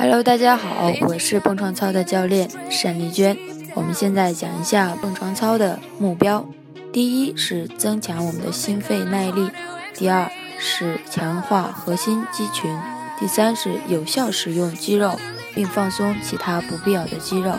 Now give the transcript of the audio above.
hello 大家好，我是蹦床操的教练单丽娟。我们现在讲一下蹦床操的目标，第一是增强我们的心肺耐力，第二是强化核心肌群，第三是有效使用肌肉，并放松其他不必要的肌肉。